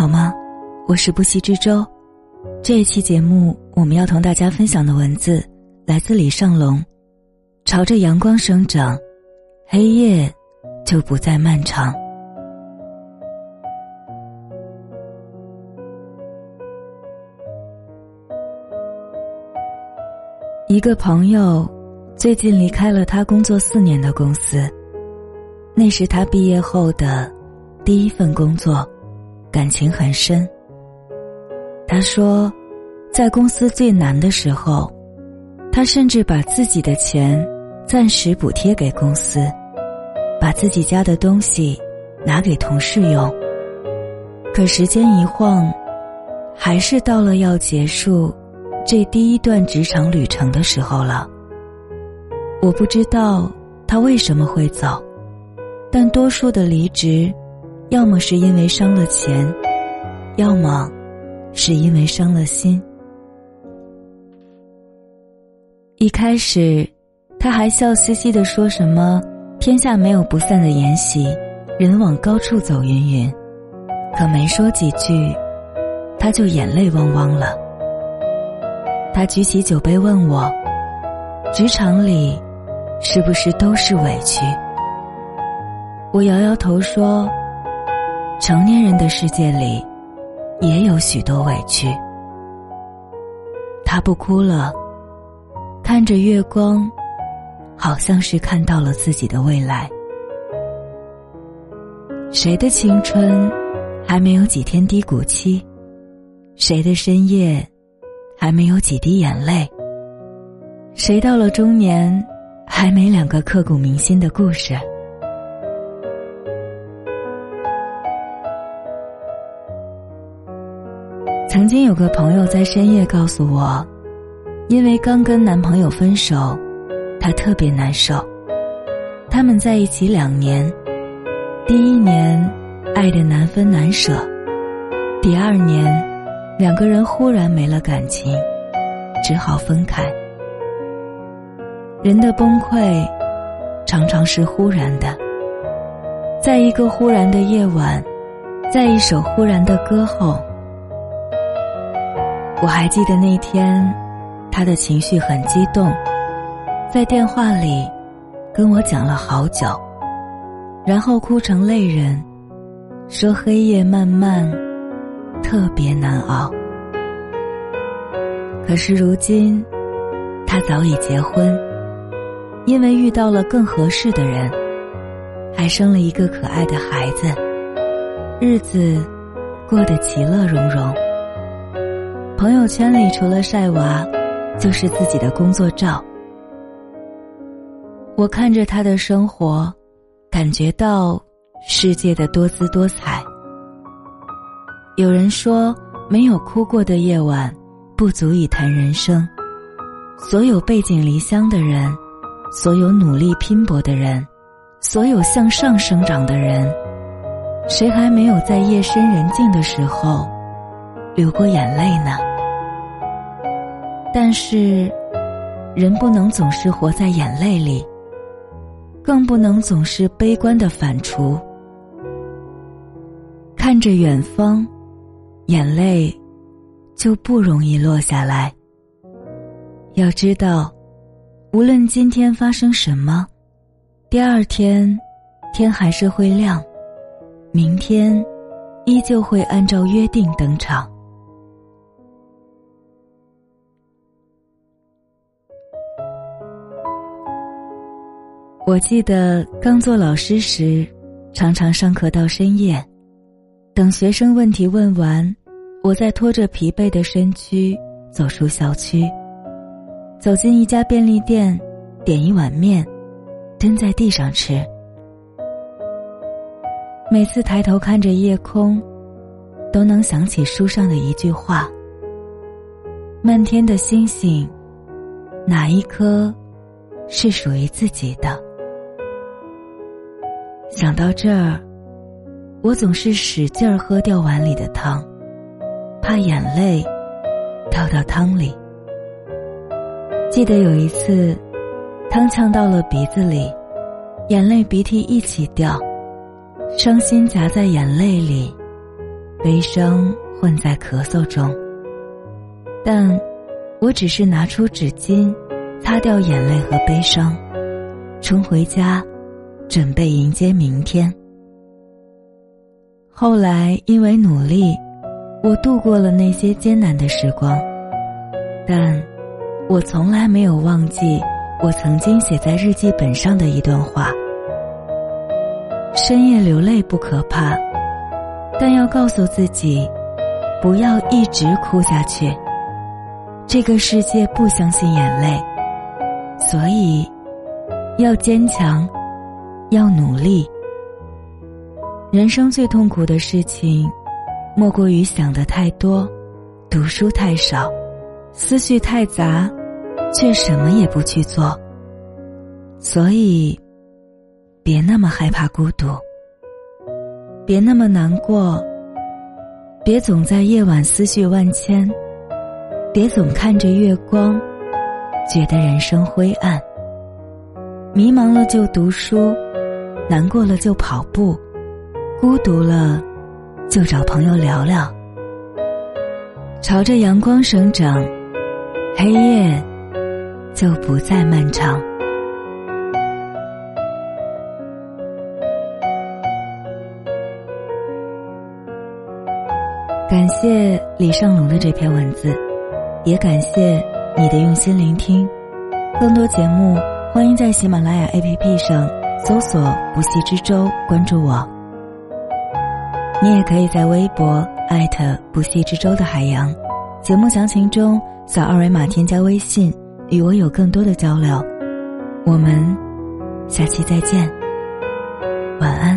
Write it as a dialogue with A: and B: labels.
A: 好吗？我是不息之舟。这一期节目，我们要同大家分享的文字来自李尚龙。朝着阳光生长，黑夜就不再漫长。一个朋友最近离开了他工作四年的公司，那是他毕业后的第一份工作。感情很深。他说，在公司最难的时候，他甚至把自己的钱暂时补贴给公司，把自己家的东西拿给同事用。可时间一晃，还是到了要结束这第一段职场旅程的时候了。我不知道他为什么会走，但多数的离职。要么是因为伤了钱，要么是因为伤了心。一开始，他还笑嘻嘻的说什么“天下没有不散的筵席，人往高处走”云云，可没说几句，他就眼泪汪汪了。他举起酒杯问我：“职场里，是不是都是委屈？”我摇摇头说。成年人的世界里，也有许多委屈。他不哭了，看着月光，好像是看到了自己的未来。谁的青春还没有几天低谷期？谁的深夜还没有几滴眼泪？谁到了中年还没两个刻骨铭心的故事？经有个朋友在深夜告诉我，因为刚跟男朋友分手，她特别难受。他们在一起两年，第一年爱的难分难舍，第二年两个人忽然没了感情，只好分开。人的崩溃常常是忽然的，在一个忽然的夜晚，在一首忽然的歌后。我还记得那天，他的情绪很激动，在电话里跟我讲了好久，然后哭成泪人，说黑夜漫漫，特别难熬。可是如今，他早已结婚，因为遇到了更合适的人，还生了一个可爱的孩子，日子过得其乐融融。朋友圈里除了晒娃，就是自己的工作照。我看着他的生活，感觉到世界的多姿多彩。有人说，没有哭过的夜晚，不足以谈人生。所有背井离乡的人，所有努力拼搏的人，所有向上生长的人，谁还没有在夜深人静的时候流过眼泪呢？但是，人不能总是活在眼泪里，更不能总是悲观的反刍。看着远方，眼泪就不容易落下来。要知道，无论今天发生什么，第二天天还是会亮，明天依旧会按照约定登场。我记得刚做老师时，常常上课到深夜，等学生问题问完，我再拖着疲惫的身躯走出校区，走进一家便利店，点一碗面，蹲在地上吃。每次抬头看着夜空，都能想起书上的一句话：“漫天的星星，哪一颗是属于自己的？”想到这儿，我总是使劲儿喝掉碗里的汤，怕眼泪掉到汤里。记得有一次，汤呛到了鼻子里，眼泪鼻涕一起掉，伤心夹在眼泪里，悲伤混在咳嗽中。但，我只是拿出纸巾，擦掉眼泪和悲伤，冲回家，准备迎接明天。后来因为努力，我度过了那些艰难的时光，但，我从来没有忘记我曾经写在日记本上的一段话。深夜流泪不可怕，但要告诉自己，不要一直哭下去。这个世界不相信眼泪，所以要坚强，要努力。人生最痛苦的事情，莫过于想的太多，读书太少，思绪太杂，却什么也不去做。所以。别那么害怕孤独，别那么难过，别总在夜晚思绪万千，别总看着月光，觉得人生灰暗。迷茫了就读书，难过了就跑步，孤独了就找朋友聊聊。朝着阳光生长，黑夜就不再漫长。感谢李尚龙的这篇文字，也感谢你的用心聆听。更多节目，欢迎在喜马拉雅 APP 上搜索“不系之舟”，关注我。你也可以在微博艾特“不系之舟”的海洋。节目详情中扫二维码添加微信，与我有更多的交流。我们下期再见。晚安